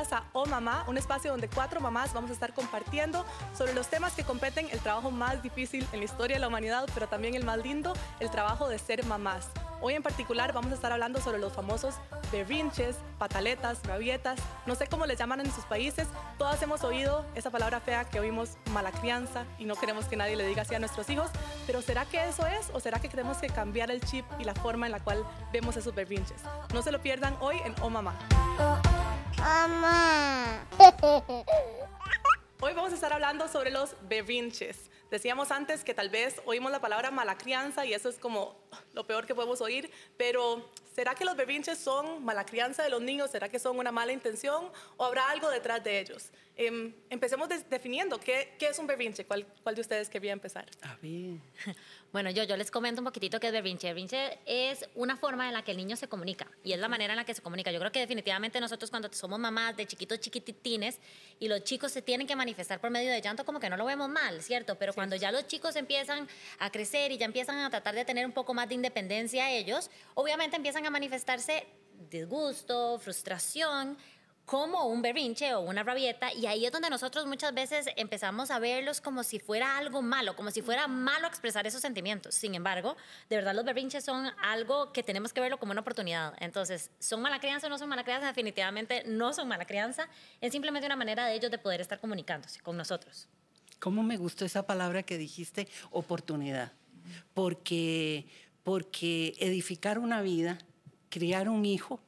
bienvenidas a Oh Mamá, un espacio donde cuatro mamás vamos a estar compartiendo sobre los temas que competen el trabajo más difícil en la historia de la humanidad, pero también el más lindo, el trabajo de ser mamás. Hoy en particular vamos a estar hablando sobre los famosos berrinches, pataletas, rabietas, no sé cómo les llaman en sus países. Todas hemos oído esa palabra fea que oímos mala crianza y no queremos que nadie le diga así a nuestros hijos, pero ¿será que eso es o será que tenemos que cambiar el chip y la forma en la cual vemos esos berrinches? No se lo pierdan hoy en Oh Mamá. Mamá. Hoy vamos a estar hablando sobre los berrinches. Decíamos antes que tal vez oímos la palabra mala crianza y eso es como lo peor que podemos oír, pero ¿será que los berrinches son mala crianza de los niños? ¿Será que son una mala intención o habrá algo detrás de ellos? Em, empecemos definiendo qué, qué, es un berrinche. ¿Cuál, ¿Cuál, de ustedes quería empezar? A ver. Bueno, yo, yo les comento un poquitito qué es berrinche. Berrinche es una forma en la que el niño se comunica y es la manera en la que se comunica. Yo creo que definitivamente nosotros cuando somos mamás de chiquitos chiquititines y los chicos se tienen que manifestar por medio de llanto, como que no lo vemos mal, ¿cierto? Pero cuando ya los chicos empiezan a crecer y ya empiezan a tratar de tener un poco más de independencia ellos, obviamente empiezan a manifestarse disgusto, frustración, como un berrinche o una rabieta y ahí es donde nosotros muchas veces empezamos a verlos como si fuera algo malo, como si fuera malo expresar esos sentimientos. Sin embargo, de verdad los berrinches son algo que tenemos que verlo como una oportunidad. Entonces, ¿son mala crianza o no son mala crianza? Definitivamente no son mala crianza, es simplemente una manera de ellos de poder estar comunicándose con nosotros. ¿Cómo me gustó esa palabra que dijiste, oportunidad? Porque, porque edificar una vida, criar un hijo,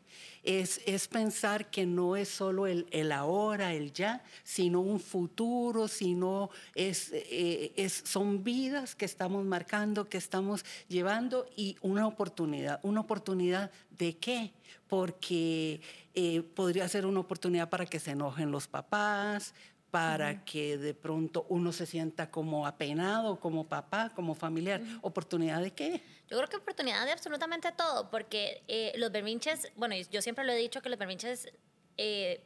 es, es, pensar que no es solo el, el, ahora, el ya, sino un futuro, sino es, eh, es, son vidas que estamos marcando, que estamos llevando y una oportunidad. ¿Una oportunidad de qué? Porque eh, podría ser una oportunidad para que se enojen los papás, para que de pronto uno se sienta como apenado, como papá, como familiar. ¿Oportunidad de qué? Yo creo que oportunidad de absolutamente todo, porque eh, los berrinches, bueno, yo siempre lo he dicho que los berrinches eh,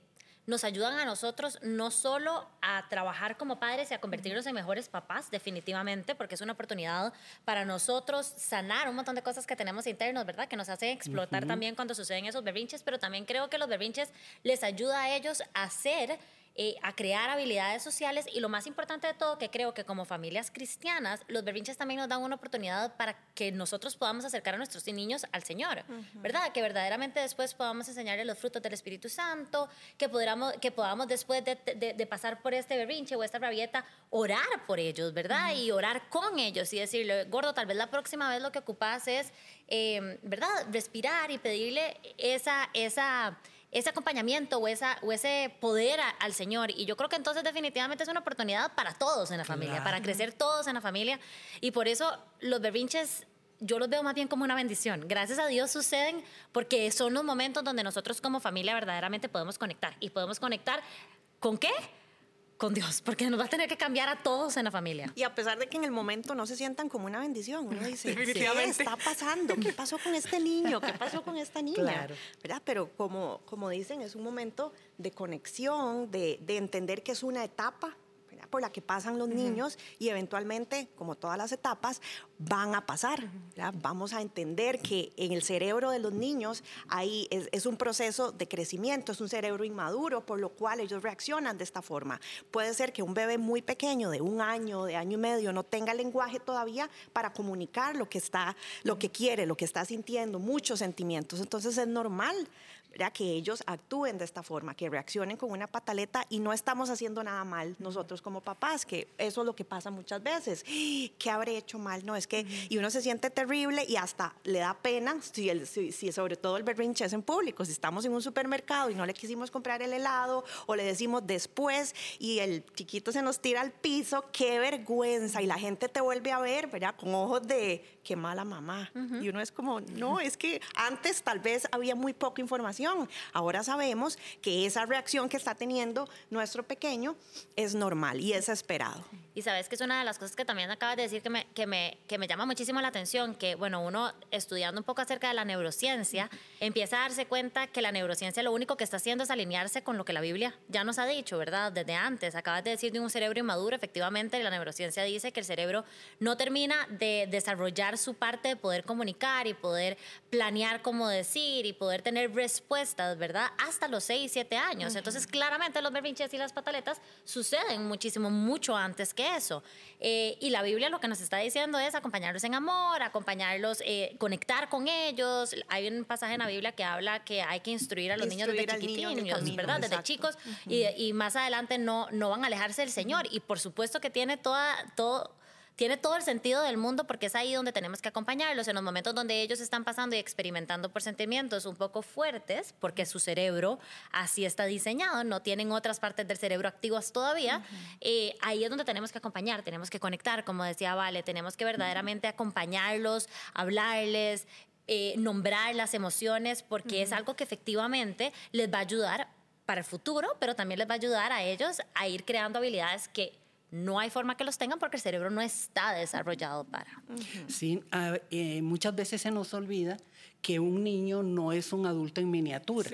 nos ayudan a nosotros no solo a trabajar como padres y a convertirnos en mejores papás, definitivamente, porque es una oportunidad para nosotros sanar un montón de cosas que tenemos internos, ¿verdad? Que nos hace explotar también cuando suceden esos berrinches, pero también creo que los berrinches les ayuda a ellos a ser eh, a crear habilidades sociales y lo más importante de todo, que creo que como familias cristianas, los berrinches también nos dan una oportunidad para que nosotros podamos acercar a nuestros niños al Señor, ¿verdad? Que verdaderamente después podamos enseñarles los frutos del Espíritu Santo, que, podamos, que podamos después de, de, pasar por este berrinche o esta rabieta, orar por ellos, ¿verdad? Y orar con ellos y decirle, gordo, tal vez la próxima vez lo que ocupas es, eh, ¿verdad? Respirar y pedirle esa... esa ese acompañamiento o, esa, o ese poder al Señor. Y yo creo que entonces definitivamente es una oportunidad para todos en la familia, para crecer todos en la familia. Y por eso los berrinches yo los veo más bien como una bendición. Gracias a Dios suceden porque son los momentos donde nosotros como familia verdaderamente podemos conectar. ¿Y podemos conectar con qué? Con Dios, porque nos va a tener que cambiar a todos en la familia. Y a pesar de que en el momento no se sientan como una bendición, uno dice, ¿qué está pasando? ¿Qué pasó con este niño? ¿Qué pasó con esta niña? Claro. ¿Verdad? Pero como, como dicen, es un momento de conexión, de, de entender que es una etapa por la que pasan los niños y eventualmente, como todas las etapas, van a pasar. Vamos a entender que en el cerebro de los niños ahí es, un proceso de crecimiento, es un cerebro inmaduro, por lo cual ellos reaccionan de esta forma. Puede ser que un bebé muy pequeño, de un año, de año y medio, no tenga lenguaje todavía para comunicar lo que está, lo que quiere, lo que está sintiendo, muchos sentimientos. Entonces es normal que ellos actúen de esta forma, que reaccionen con una pataleta y no estamos haciendo nada mal nosotros como papás, que eso es lo que pasa muchas veces. ¿Qué habré hecho mal? No, es que, y uno se siente terrible y hasta le da pena, si, el, si, sobre todo el berrinche es en público, si estamos en un supermercado y no le quisimos comprar el helado o le decimos después y el chiquito se nos tira al piso, qué vergüenza y la gente te vuelve a ver, ¿verdad? Con ojos de qué mala mamá. Y uno es como, no, es que antes tal vez había muy poca información Ahora sabemos que esa reacción que está teniendo nuestro pequeño es normal y es esperado. Y sabes que es una de las cosas que también acabas de decir que me, que me, que me llama muchísimo la atención, que bueno, uno estudiando un poco acerca de la neurociencia, empieza a darse cuenta que la neurociencia lo único que está haciendo es alinearse con lo que la Biblia ya nos ha dicho, ¿verdad? Desde antes, acabas de decir de un cerebro inmaduro, efectivamente la neurociencia dice que el cerebro no termina de desarrollar su parte de poder comunicar y poder planear cómo decir y poder tener respuestas ¿verdad? Hasta los 6, 7 años. Entonces, claramente los berrinches y las pataletas suceden muchísimo, mucho antes que eso. Eh, y la Biblia lo que nos está diciendo es acompañarlos en amor, acompañarlos, eh, conectar con ellos. Hay un pasaje en la Biblia que habla que hay que instruir a los niños desde chiquitinos, ¿verdad? Desde chicos. y, y, más adelante no, no van a alejarse del Señor. Y por supuesto que tiene toda, todo tiene todo el sentido del mundo porque es ahí donde tenemos que acompañarlos, en los momentos donde ellos están pasando y experimentando por sentimientos un poco fuertes, porque su cerebro así está diseñado, no tienen otras partes del cerebro activas todavía, eh, ahí es donde tenemos que acompañar, tenemos que conectar, como decía Vale, tenemos que verdaderamente acompañarlos, hablarles, eh, nombrar las emociones, porque es algo que efectivamente les va a ayudar para el futuro, pero también les va a ayudar a ellos a ir creando habilidades que no hay forma que los tengan porque el cerebro no está desarrollado para. Sí, eh, muchas veces se nos olvida que un niño no es un adulto en miniatura.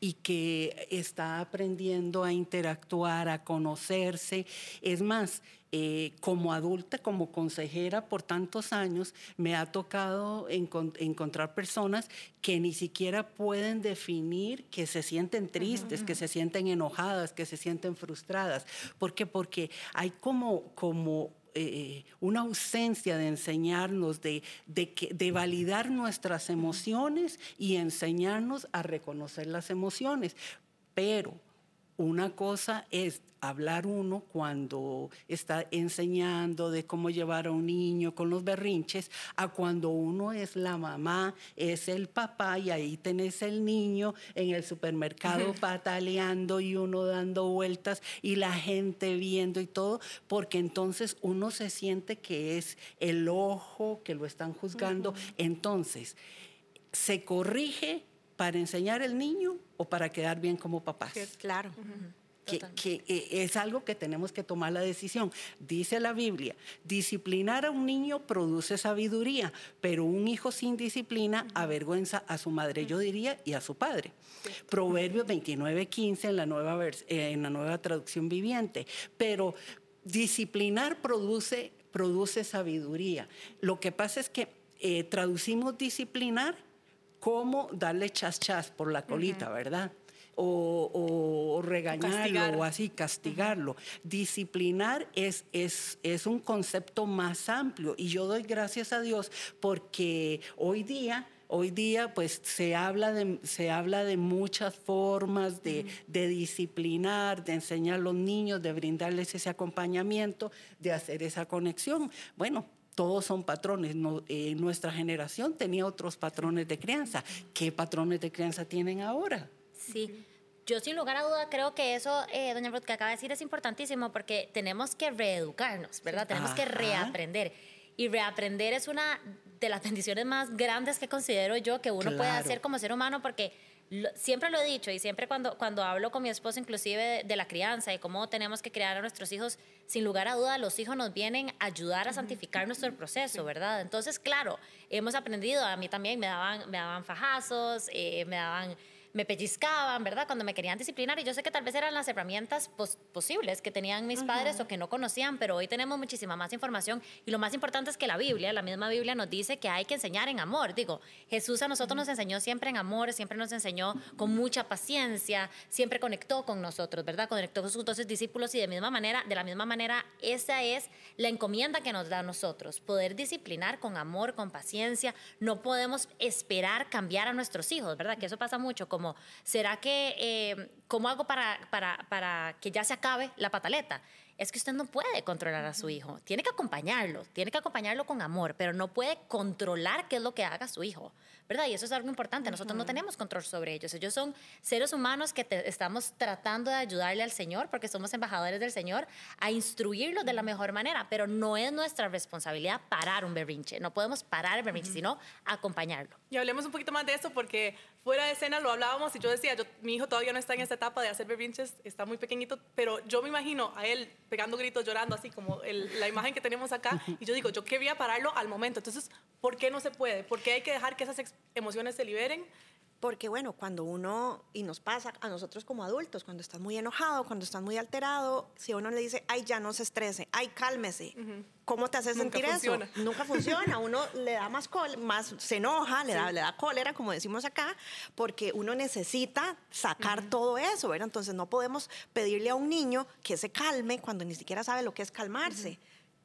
Y que está aprendiendo a interactuar, a conocerse. Es más, eh, como adulta, como consejera por tantos años, me ha tocado encontrar personas que ni siquiera pueden definir que se sienten tristes, que se sienten enojadas, que se sienten frustradas. ¿Por qué? Porque hay como, como eh, una ausencia de enseñarnos, de, de, de, validar nuestras emociones y enseñarnos a reconocer las emociones. Pero una cosa es hablar uno cuando está enseñando de cómo llevar a un niño con los berrinches, a cuando uno es la mamá, es el papá y ahí tenés el niño en el supermercado pataleando y uno dando vueltas y la gente viendo y todo, porque entonces uno se siente que es el ojo que lo están juzgando. Entonces, se corrige para enseñar al niño o para quedar bien como papás. claro. Que, eh, es algo que tenemos que tomar la decisión. Dice la Biblia, disciplinar a un niño produce sabiduría, pero un hijo sin disciplina avergüenza a su madre, yo diría, y a su padre. Proverbios 29, 15 en la, nueva eh, en la nueva traducción viviente. Pero disciplinar produce, produce sabiduría. Lo que pasa es que eh, traducimos disciplinar cómo darle chas chas por la colita, ¿verdad? O, regañarlo o, así, castigarlo. Disciplinar es, es, es un concepto más amplio y yo doy gracias a Dios porque hoy día hoy día pues se habla de, se habla de muchas formas de, de, disciplinar, de enseñar a los niños, de brindarles ese acompañamiento, de hacer esa conexión. Bueno, todos son patrones. Eh, nuestra generación tenía otros patrones de crianza. ¿Qué patrones de crianza tienen ahora? Sí. Yo sin lugar a duda creo que eso, eh, doña Ruth, que acaba de decir es importantísimo porque tenemos que reeducarnos, ¿verdad? Tenemos que reaprender. Y reaprender es una de las bendiciones más grandes que considero yo que uno puede hacer como ser humano porque siempre lo he dicho y siempre cuando, cuando hablo con mi esposo inclusive de, la crianza y cómo tenemos que criar a nuestros hijos, sin lugar a duda los hijos nos vienen a ayudar a santificar nuestro proceso, ¿verdad? Entonces, claro, hemos aprendido, a mí también me daban, me daban fajazos, eh, me daban me pellizcaban, ¿verdad? Cuando me querían disciplinar y yo sé que tal vez eran las herramientas posibles que tenían mis padres o que no conocían, pero hoy tenemos muchísima más información y lo más importante es que la Biblia, la misma Biblia nos dice que hay que enseñar en amor. Digo, Jesús a nosotros nos enseñó siempre en amor, siempre nos enseñó con mucha paciencia, siempre conectó con nosotros, ¿verdad? Conectó con sus doce discípulos y de misma manera, de la misma manera, esa es la encomienda que nos da a nosotros, poder disciplinar con amor, con paciencia. No podemos esperar cambiar a nuestros hijos, ¿verdad? Que eso pasa mucho como, ¿será que, eh, cómo hago para, para, para que ya se acabe la pataleta? es que usted no puede controlar a su hijo. Tiene que acompañarlo, tiene que acompañarlo con amor, pero no puede controlar qué es lo que haga su hijo. ¿verdad? Y eso es algo importante. Nosotros no tenemos control sobre ellos. Ellos son seres humanos que estamos tratando de ayudarle al Señor, porque somos embajadores del Señor, a instruirlos de la mejor manera, pero no es nuestra responsabilidad parar un berrinche. No podemos parar el berrinche, sino acompañarlo. Y hablemos un poquito más de eso, porque fuera de escena lo hablábamos y yo decía, yo, mi hijo todavía no está en esta etapa de hacer berrinches, está muy pequeñito, pero yo me imagino a él pegando gritos, llorando, así como la imagen que tenemos acá, y yo digo, yo quería pararlo al momento. Entonces, ¿por qué no se puede? ¿Por qué hay que dejar que esas emociones se liberen porque bueno, cuando uno, y nos pasa a nosotros como adultos, cuando estás muy enojado, cuando estás muy alterado, si uno le dice, ay, ya no se estrese, ay, cálmese, ¿cómo te hace sentir eso? Nunca funciona, uno le da más, más se enoja, le, da, le da cólera, como decimos acá, porque uno necesita sacar todo eso, ¿verdad? Entonces no podemos pedirle a un niño que se calme cuando ni siquiera sabe lo que es calmarse.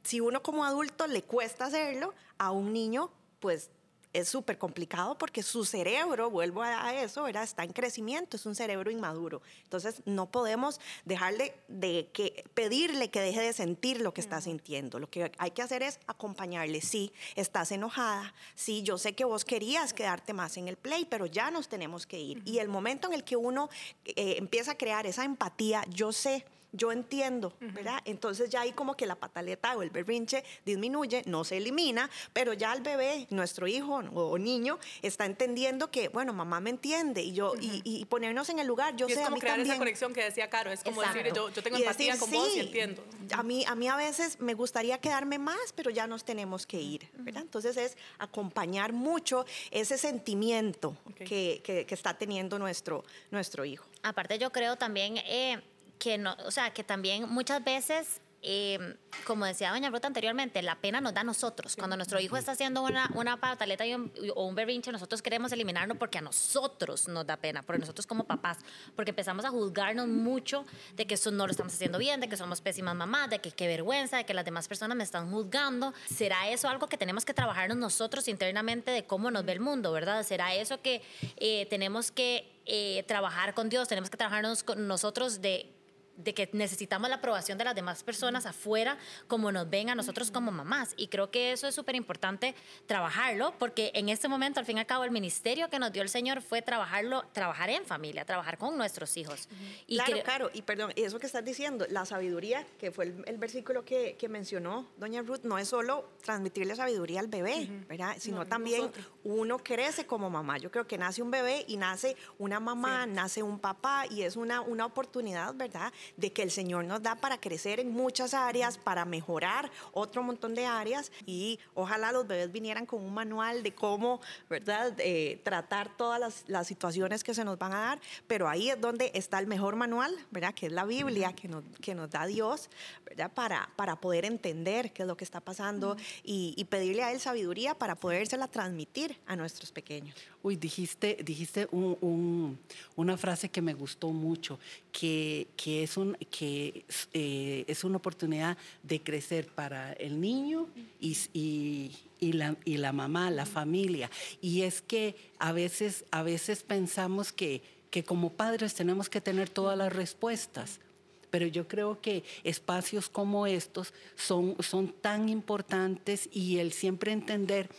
Si uno como adulto le cuesta hacerlo, a un niño, pues es súper complicado porque su cerebro, vuelvo a eso, está en crecimiento, es un cerebro inmaduro. Entonces no podemos dejarle de que, pedirle que deje de sentir lo que está sintiendo. Lo que hay que hacer es acompañarle. Sí, estás enojada, sí, yo sé que vos querías quedarte más en el play, pero ya nos tenemos que ir. Y el momento en el que uno eh, empieza a crear esa empatía, yo sé yo entiendo, ¿verdad? Entonces ya ahí como que la pataleta o el berrinche disminuye, no se elimina, pero ya el bebé, nuestro hijo o niño, está entendiendo que, bueno, mamá me entiende y yo, y, ponernos en el lugar, yo y sé, es como a mí crear también. esa conexión que decía Caro, es como decir, yo, tengo empatía con vos y entiendo. A mí, a mí a veces me gustaría quedarme más, pero ya nos tenemos que ir, ¿verdad? Entonces es acompañar mucho ese sentimiento que, que, que, está teniendo nuestro, nuestro hijo. Aparte yo creo también... Eh, que no, o sea, que también muchas veces eh, como decía doña Ruta anteriormente, la pena nos da a nosotros. Cuando nuestro hijo está haciendo una, una pataleta o un berrinche, nosotros queremos eliminarlo porque a nosotros nos da pena, por nosotros como papás, porque empezamos a juzgarnos mucho de que eso no lo estamos haciendo bien, de que somos pésimas mamás, de que qué vergüenza, de que las demás personas me están juzgando. ¿Será eso algo que tenemos que trabajarnos nosotros internamente de cómo nos ve el mundo, verdad? ¿Será eso que eh, tenemos que eh, trabajar con Dios, tenemos que trabajarnos con nosotros de de que necesitamos la aprobación de las demás personas afuera como nos ven a nosotros como mamás. Y creo que eso es súper importante trabajarlo, porque en este momento, al fin y al cabo, el ministerio que nos dio el Señor fue trabajarlo, trabajar en familia, trabajar con nuestros hijos. y claro, claro, y perdón, eso que estás diciendo, la sabiduría, que fue el, versículo que, que, mencionó doña Ruth, no es solo transmitirle sabiduría al bebé, ¿verdad? Sino también uno crece como mamá. Yo creo que nace un bebé y nace una mamá, nace un papá, y es una, una oportunidad, ¿verdad? De que el Señor nos da para crecer en muchas áreas, para mejorar otro montón de áreas y ojalá los bebés vinieran con un manual de cómo, ¿verdad?, eh, tratar todas las, las, situaciones que se nos van a dar, pero ahí es donde está el mejor manual, ¿verdad?, que es la Biblia que nos, que nos da Dios, ¿verdad?, para, para poder entender qué es lo que está pasando y, y pedirle a Él sabiduría para podérsela transmitir a nuestros pequeños. Uy, dijiste, dijiste un, una frase que me gustó mucho, que, que es, un, que, eh, es una oportunidad de crecer para el niño y, y, la, y la mamá, la familia. Y es que a veces, a veces pensamos que, que como padres tenemos que tener todas las respuestas pero yo creo que espacios como estos son, son tan importantes y el siempre entender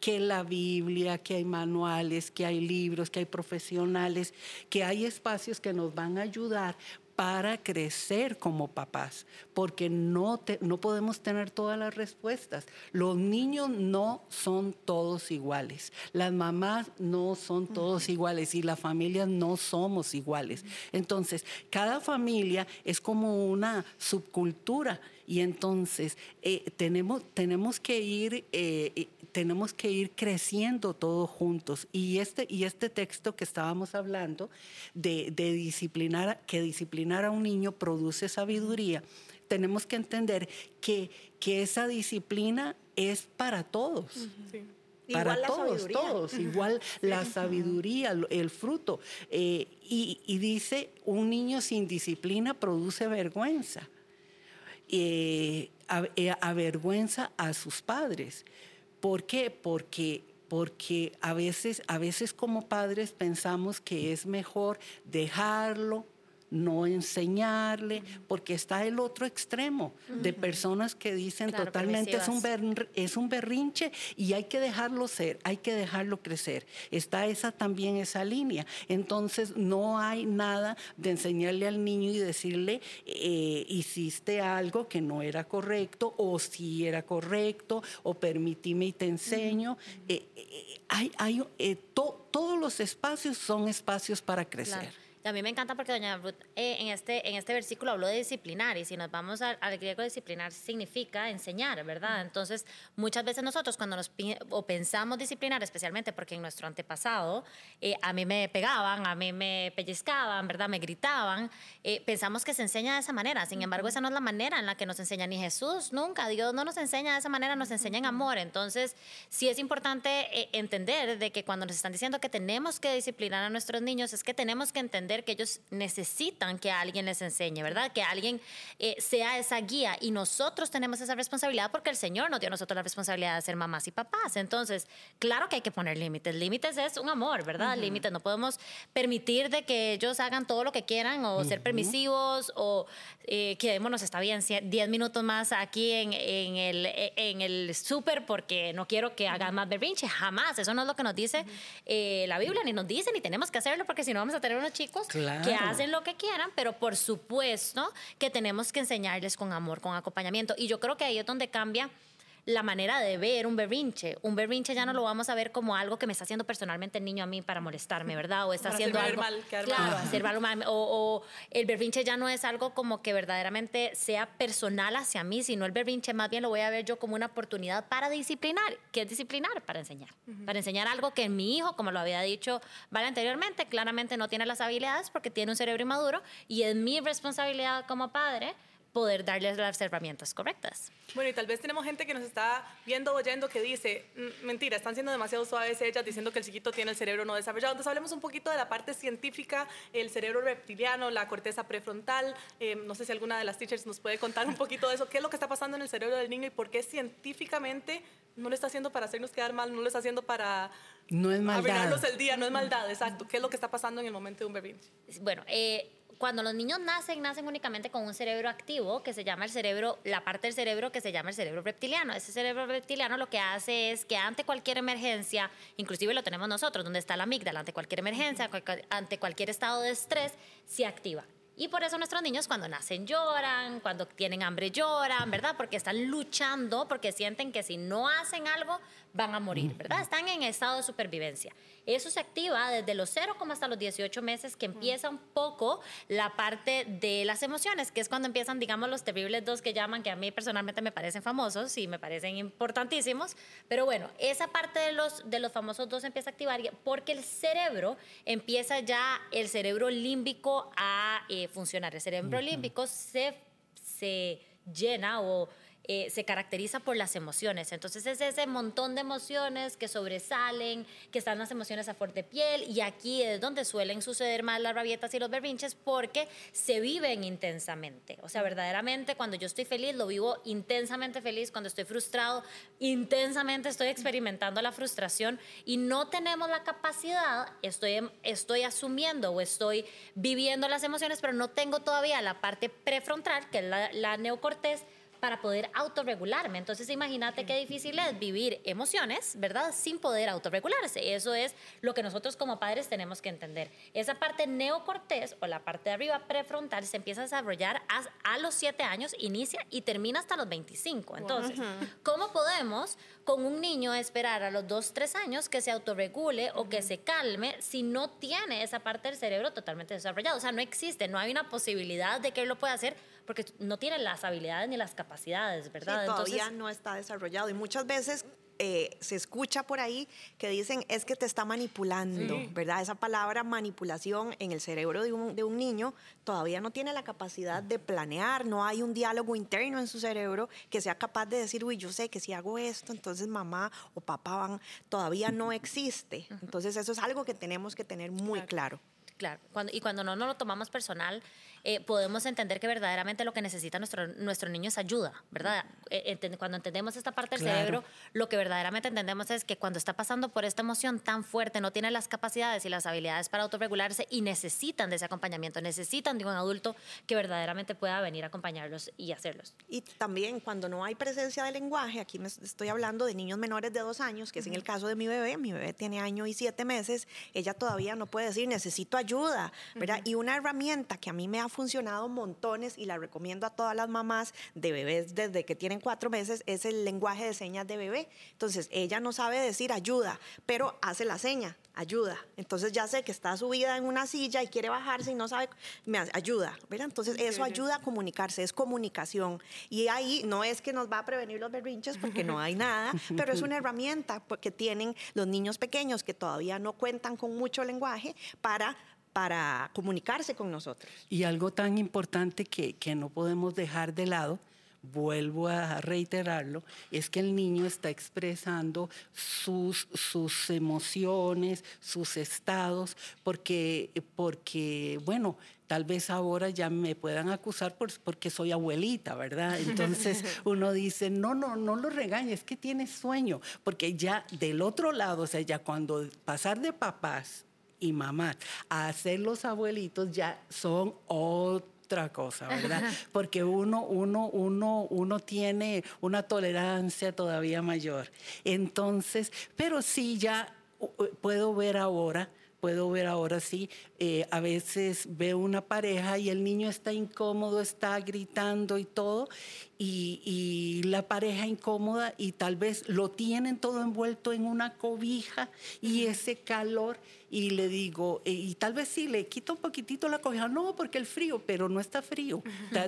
que la Biblia, que hay manuales, que hay libros, que hay profesionales, que hay espacios que nos van a ayudar para crecer como papás, porque no, no podemos tener todas las respuestas. Los niños no son todos iguales, las mamás no son todos iguales y las familias no somos iguales. Entonces, cada familia es como una subcultura y entonces eh, tenemos, tenemos que ir eh, tenemos que ir creciendo todos juntos. Y este, y este texto que estábamos hablando de, disciplinar, que disciplinar a un niño produce sabiduría, tenemos que entender que, que esa disciplina es para todos. Para todos, todos, igual la sabiduría, el fruto. Eh, y, dice, un niño sin disciplina produce vergüenza. Eh, eh, avergüenza a sus padres. ¿Por qué? Porque porque a veces, a veces como padres pensamos que es mejor dejarlo, no enseñarle, porque está el otro extremo de personas que dicen totalmente es un, es un berrinche y hay que dejarlo ser, hay que dejarlo crecer. Está esa también esa línea. Entonces no hay nada de enseñarle al niño y decirle eh, hiciste algo que no era correcto o si era correcto o permitime y te enseño. Eh, eh, hay, hay todos los espacios son espacios para crecer mí me encanta porque doña Ruth eh, en, este, en este versículo habló de disciplinar y si nos vamos al, griego disciplinar significa enseñar, ¿verdad? Entonces muchas veces nosotros cuando nos o pensamos disciplinar, especialmente porque en nuestro antepasado eh, a mí me pegaban, a mí me pellizcaban, ¿verdad? Me gritaban, eh, pensamos que se enseña de esa manera, sin embargo esa no es la manera en la que nos enseña ni Jesús, nunca, Dios no nos enseña de esa manera, nos enseña en amor, entonces sí es importante entender de que cuando nos están diciendo que tenemos que disciplinar a nuestros niños es que tenemos que entender que ellos necesitan que alguien les enseñe, ¿verdad? Que alguien eh, sea esa guía y nosotros tenemos esa responsabilidad porque el Señor nos dio a nosotros la responsabilidad de ser mamás y papás. Entonces, claro que hay que poner límites. Límites es un amor, ¿verdad? Límites. No podemos permitir de que ellos hagan todo lo que quieran o ser permisivos o eh, quedémonos, está bien, 10 minutos más aquí en, en el, en el súper porque no quiero que hagan más berrinche. Jamás. Eso no es lo que nos dice eh, la Biblia, ni nos dice, ni tenemos que hacerlo porque si no vamos a tener unos chicos que hacen lo que quieran, pero por supuesto que tenemos que enseñarles con amor, con acompañamiento. Y yo creo que ahí es donde cambia la manera de ver un berrinche. Un berrinche ya no lo vamos a ver como algo que me está haciendo personalmente el niño a mí para molestarme, ¿verdad? O está haciendo algo mal, claro, hacer mal, o, o, el berrinche ya no es algo como que verdaderamente sea personal hacia mí, sino el berrinche más bien lo voy a ver yo como una oportunidad para disciplinar. ¿Qué es disciplinar? Para enseñar. Para enseñar algo que mi hijo, como lo había dicho Vale anteriormente, claramente no tiene las habilidades porque tiene un cerebro inmaduro y es mi responsabilidad como padre poder darles las herramientas correctas. Bueno, y tal vez tenemos gente que nos está viendo o oyendo que dice, mm, mentira, están siendo demasiado suaves ellas diciendo que el chiquito tiene el cerebro no desarrollado. Entonces hablemos un poquito de la parte científica, el cerebro reptiliano, la corteza prefrontal. Eh, no sé si alguna de las teachers nos puede contar un poquito de eso. ¿Qué es lo que está pasando en el cerebro del niño y por qué científicamente no lo está haciendo para hacernos quedar mal, no lo está haciendo para... No es maldad. el día, no es maldad, exacto. ¿Qué es lo que está pasando en el momento de un bebé? Bueno, eh, cuando los niños nacen, nacen únicamente con un cerebro activo que se llama el cerebro, la parte del cerebro que se llama el cerebro reptiliano. Ese cerebro reptiliano lo que hace es que ante cualquier emergencia, inclusive lo tenemos nosotros, donde está la amígdala, ante cualquier emergencia, ante cualquier estado de estrés, se activa. Y por eso nuestros niños cuando nacen lloran, cuando tienen hambre lloran, ¿verdad? Porque están luchando, porque sienten que si no hacen algo van a morir, ¿verdad? Están en estado de supervivencia. Eso se activa desde los 0 como hasta los 18 meses, que empieza un poco la parte de las emociones, que es cuando empiezan, digamos, los terribles dos que llaman, que a mí personalmente me parecen famosos y me parecen importantísimos. Pero bueno, esa parte de los, de los famosos dos empieza a activar porque el cerebro empieza ya, el cerebro límbico a eh, funcionar. El cerebro límbico se, se llena o eh, se caracteriza por las emociones. Entonces es ese montón de emociones que sobresalen, que están las emociones a fuerte piel y aquí es donde suelen suceder más las rabietas y los berrinches porque se viven intensamente. O sea, verdaderamente cuando yo estoy feliz, lo vivo intensamente feliz, cuando estoy frustrado, intensamente estoy experimentando la frustración y no tenemos la capacidad, estoy, estoy asumiendo o estoy viviendo las emociones, pero no tengo todavía la parte prefrontal, que es la, la para poder autorregularme. Entonces imagínate qué difícil es vivir emociones, ¿verdad? Sin poder autorregularse. Eso es lo que nosotros como padres tenemos que entender. Esa parte neocortés o la parte de arriba prefrontal se empieza a desarrollar a, los 7 años, inicia y termina hasta los 25. Entonces, ¿cómo podemos con un niño esperar a los 2, 3 años que se autorregule o que se calme si no tiene esa parte del cerebro totalmente desarrollada? O sea, no existe, no hay una posibilidad de que él lo pueda hacer porque no tiene las habilidades ni las capacidades, ¿verdad? Sí, todavía no está desarrollado y muchas veces eh, se escucha por ahí que dicen es que te está manipulando, ¿verdad? Esa palabra manipulación en el cerebro de un, de un, niño todavía no tiene la capacidad de planear, no hay un diálogo interno en su cerebro que sea capaz de decir, uy, yo sé que si hago esto, entonces mamá o papá van, todavía no existe. Entonces eso es algo que tenemos que tener muy claro. Claro, cuando, y cuando no nos lo tomamos personal, eh, podemos entender que verdaderamente lo que necesita nuestro, nuestro niño es ayuda, ¿verdad? Eh, cuando entendemos esta parte del cerebro, lo que verdaderamente entendemos es que cuando está pasando por esta emoción tan fuerte, no tiene las capacidades y las habilidades para autorregularse y necesitan de ese acompañamiento, necesitan de un adulto que verdaderamente pueda venir a acompañarlos y hacerlos. Y también cuando no hay presencia de lenguaje, aquí me estoy hablando de niños menores de dos años, que es en el caso de mi bebé, mi bebé tiene año y siete meses, ella todavía no puede decir necesito ayuda ¿verdad? Y una herramienta que a mí me ha funcionado montones y la recomiendo a todas las mamás de bebés desde que tienen cuatro meses, es el lenguaje de señas de bebé. Entonces, ella no sabe decir ayuda, pero hace la seña, ayuda. Entonces ya sé que está subida en una silla y quiere bajarse y no sabe, me ayuda, ¿verdad? Entonces eso ayuda a comunicarse, es comunicación. Y ahí no es que nos va a prevenir los berrinches porque no hay nada, pero es una herramienta que tienen los niños pequeños que todavía no cuentan con mucho lenguaje para para comunicarse con nosotros. Y algo tan importante que, que no podemos dejar de lado vuelvo a reiterarlo, es que el niño está expresando sus, sus emociones, sus estados, porque, porque, bueno, tal vez ahora ya me puedan acusar por, porque soy abuelita, ¿verdad? Entonces uno dice, no, no, no lo regañes, es que tiene sueño, porque ya del otro lado, o sea, ya cuando pasar de papás y mamás a ser los abuelitos ya son otra cosa, ¿verdad? Porque uno, uno, uno, uno tiene una tolerancia todavía mayor. Entonces, pero sí ya puedo ver ahora puedo ver ahora sí, eh, a veces veo una pareja y el niño está incómodo, está gritando y todo, y, la pareja incómoda y tal vez lo tienen todo envuelto en una cobija y ese calor y le digo, eh, y tal vez sí, le quito un poquitito la cobija, no, porque el frío, pero no está frío,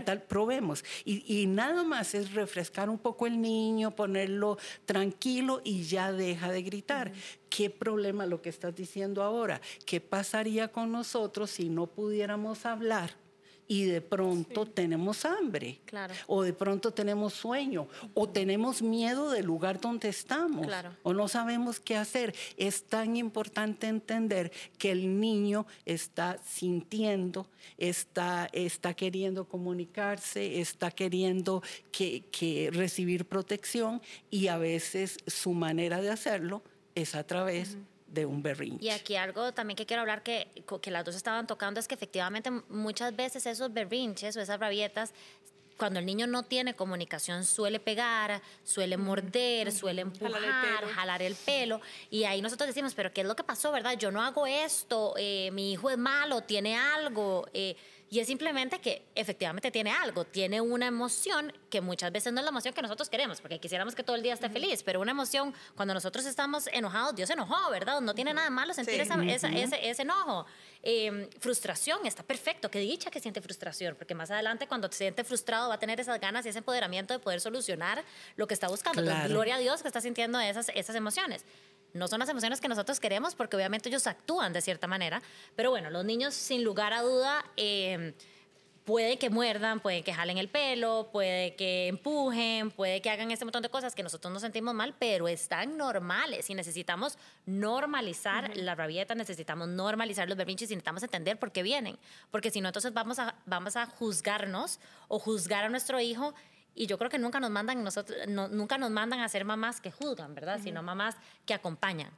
tal, probemos. Y, nada más es refrescar un poco el niño, ponerlo tranquilo y ya deja de gritar. ¿Qué problema lo que estás diciendo ahora? ¿Qué pasaría con nosotros si no pudiéramos hablar? Y de pronto tenemos hambre, o de pronto tenemos sueño, o tenemos miedo del lugar donde estamos, o no sabemos qué hacer. Es tan importante entender que el niño está sintiendo, está, está queriendo comunicarse, está queriendo que, que recibir protección y a veces su manera de hacerlo es a través de un berrinche. Y aquí algo también que quiero hablar que, que las dos estaban tocando es que efectivamente muchas veces esos berrinches o esas rabietas cuando el niño no tiene comunicación suele pegar, suele morder, suele empujar, jalar el, pelo. Y ahí nosotros decimos, pero ¿qué es lo que pasó, verdad? Yo no hago esto, eh, mi hijo es malo, tiene algo. Eh, y es simplemente que efectivamente tiene algo, tiene una emoción que muchas veces no es la emoción que nosotros queremos, porque quisiéramos que todo el día esté feliz, pero una emoción, cuando nosotros estamos enojados, Dios se enojó, ¿verdad? No tiene nada malo sentir esa, ese, ese, enojo. Em, frustración, está perfecto, que dicha que siente frustración, porque más adelante cuando se siente frustrado va a tener esas ganas y ese empoderamiento de poder solucionar lo que está buscando. gloria a Dios que está sintiendo esas, esas emociones. No son las emociones que nosotros queremos porque obviamente ellos actúan de cierta manera, pero bueno, los niños sin lugar a duda... Eh, puede que muerdan, puede que jalen el pelo, puede que empujen, puede que hagan este montón de cosas que nosotros nos sentimos mal, pero están normales y necesitamos normalizar la rabieta, necesitamos normalizar los berrinches y necesitamos entender por qué vienen, porque si no entonces vamos a, vamos a juzgarnos o juzgar a nuestro hijo y yo creo que nunca nos mandan nosotros nunca nos mandan a ser mamás que juzgan, ¿verdad? Sino mamás que acompañan.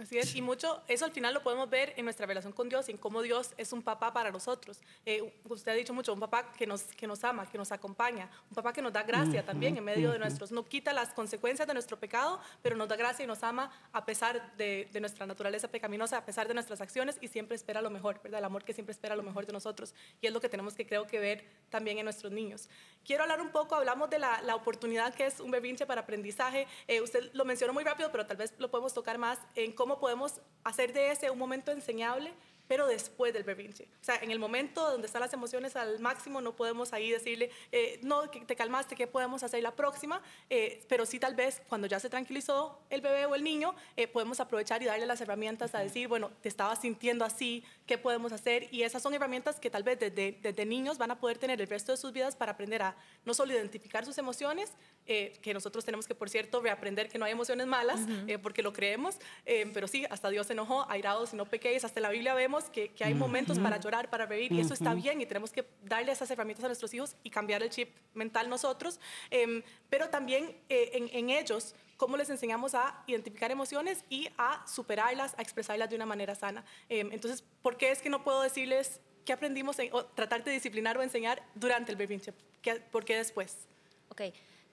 Así es, y mucho, eso al final lo podemos ver en nuestra relación con Dios, en cómo Dios es un papá para nosotros. Eh, usted ha dicho mucho, un papá que nos, que nos ama, que nos acompaña, un papá que nos da gracia también en medio de nuestros, no quita las consecuencias de nuestro pecado, pero nos da gracia y nos ama a pesar de, de, nuestra naturaleza pecaminosa, a pesar de nuestras acciones y siempre espera lo mejor, ¿verdad? El amor que siempre espera lo mejor de nosotros. Y es lo que tenemos que creo que ver también en nuestros niños. Quiero hablar un poco, hablamos de la, la oportunidad que es un berrinche para aprendizaje. Eh, usted lo mencionó muy rápido, pero tal vez lo podemos tocar más en cómo podemos hacer de ese un momento enseñable pero después del berrinche. O sea, en el momento donde están las emociones al máximo, no podemos ahí decirle, eh, no, que te calmaste, ¿qué podemos hacer la próxima? Eh, pero sí, tal vez cuando ya se tranquilizó el bebé o el niño, eh, podemos aprovechar y darle las herramientas a decir, bueno, te estabas sintiendo así, ¿qué podemos hacer? Y esas son herramientas que tal vez desde, desde niños van a poder tener el resto de sus vidas para aprender a no solo identificar sus emociones, que nosotros tenemos que, por cierto, reaprender que no hay emociones malas, porque lo creemos, pero sí, hasta Dios se enojó, airados y no pequéis, hasta la Biblia vemos que, hay momentos para llorar, para reír, y eso está bien, y tenemos que darle esas herramientas a nuestros hijos y cambiar el chip mental nosotros, em, pero también eh, en, ellos cómo les enseñamos a identificar emociones y a superarlas, a expresarlas de una manera sana. Em, entonces, ¿por qué es que no puedo decirles qué aprendimos o tratar de disciplinar o enseñar durante el berrinche? ¿Por qué después? Ok,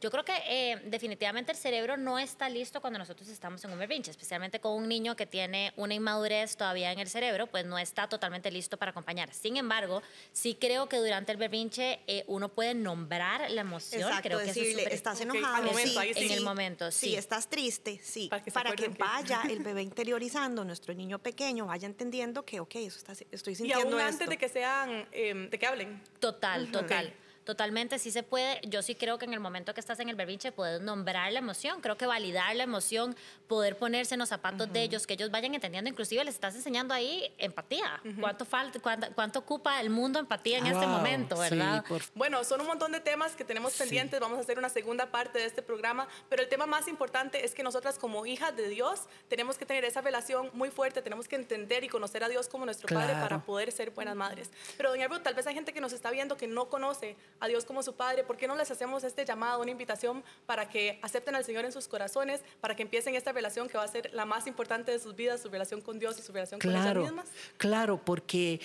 Yo creo que eh, definitivamente el cerebro no está listo cuando nosotros estamos en un berrinche, especialmente con un niño que tiene una inmadurez todavía en el cerebro, pues no está totalmente listo para acompañar. Sin embargo, sí creo que durante el berrinche eh, uno puede nombrar la emoción. creo que decirle, estás enojado, sí, en el momento, sí. sí. estás triste, sí, para que, vaya el bebé interiorizando, nuestro niño pequeño vaya entendiendo que, ok, eso está, estoy sintiendo Y aún antes de que sean, em, de que hablen. Total, total. Totalmente, sí se puede. Yo sí creo que en el momento que estás en el berrinche puedes nombrar la emoción. Creo que validar la emoción, poder ponerse en los zapatos de ellos, que ellos vayan entendiendo. Inclusive les estás enseñando ahí empatía. ¿Cuánto, falta, cuánto, ocupa el mundo empatía en este momento, verdad? Bueno, son un montón de temas que tenemos pendientes. Vamos a hacer una segunda parte de este programa. Pero el tema más importante es que nosotras como hijas de Dios tenemos que tener esa relación muy fuerte. Tenemos que entender y conocer a Dios como nuestro Padre para poder ser buenas madres. Pero, doña Ruth, tal vez hay gente que nos está viendo que no conoce a Dios como su Padre, ¿por qué no les hacemos este llamado, una invitación para que acepten al Señor en sus corazones, para que empiecen esta relación que va a ser la más importante de sus vidas, su relación con Dios y su relación con ellas mismas? Claro, porque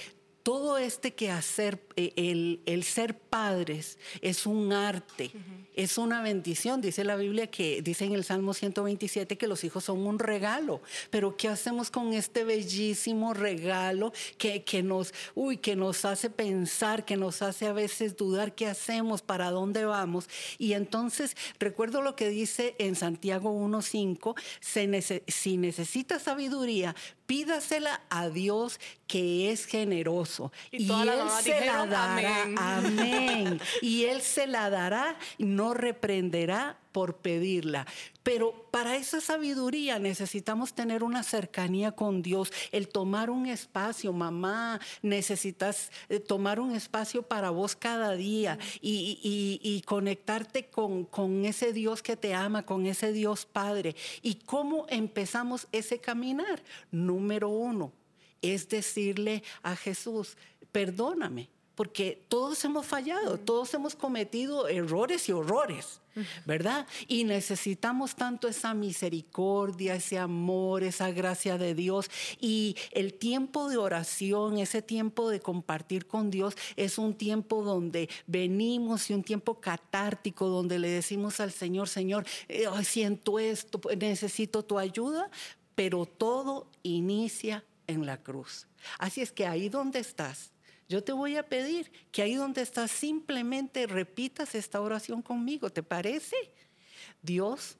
todo este quehacer, eh, el, el ser padres, es un arte, es una bendición. Dice la Biblia que, dice en el Salmo 127 que los hijos son un regalo. Pero ¿qué hacemos con este bellísimo regalo que, que, nos, uy, que nos hace pensar, que nos hace a veces dudar qué hacemos, para dónde vamos? Y entonces recuerdo lo que dice en Santiago 1.5, si necesita sabiduría, pídasela a Dios que es generoso. Y, él se la dará. Amén. y él se la dará no reprenderá por pedirla pero para esa sabiduría necesitamos tener una cercanía con Dios, el tomar un espacio, mamá, necesitas eh, tomar un espacio para vos cada día y, conectarte con, con ese Dios que te ama, con ese Dios Padre. ¿Y cómo empezamos ese caminar? Número uno, es decirle a Jesús, perdóname, porque todos hemos fallado, todos hemos cometido errores y horrores. ¿verdad? Y necesitamos tanto esa misericordia, ese amor, esa gracia de Dios. Y el tiempo de oración, ese tiempo de compartir con Dios, es un tiempo donde venimos y un tiempo catártico, donde le decimos al Señor, Señor, eh, siento esto, necesito tu ayuda, pero todo inicia en la cruz. Así es que ahí donde estás, yo te voy a pedir que ahí donde estás simplemente repitas esta oración conmigo. ¿Te parece? Dios,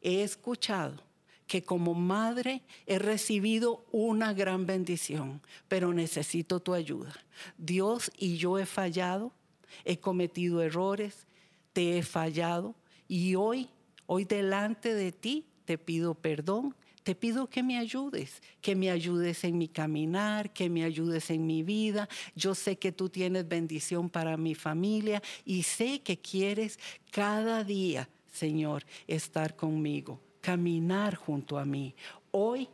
he escuchado que como madre he recibido una gran bendición, pero necesito tu ayuda. Dios y yo he fallado, he cometido errores, te he fallado y hoy, hoy delante de ti te pido perdón te pido que me ayudes, que me ayudes en mi caminar, que me ayudes en mi vida. Yo sé que tú tienes bendición para mi familia y sé que quieres cada día, Señor, estar conmigo, caminar junto a mí. Hoy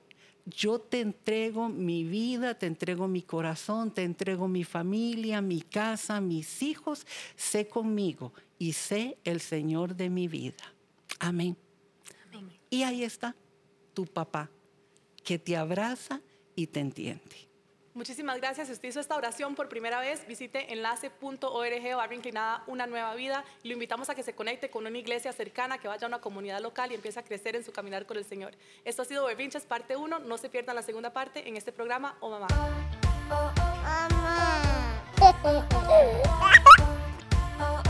yo te entrego mi vida, te entrego mi corazón, te entrego mi familia, mi casa, mis hijos. Sé conmigo y sé el Señor de mi vida. Amén. Amén. Y ahí está tu papá, que te abraza y te entiende. Muchísimas gracias. Si usted hizo esta oración por primera vez, visite enlace.org barra inclinada una nueva vida y lo invitamos a que se conecte con una iglesia cercana, que vaya a una comunidad local y empiece a crecer en su caminar con el Señor. Esto ha sido Berrinches parte 1. No se pierdan la segunda parte en este programa Oh Mamá. Oh, mamá.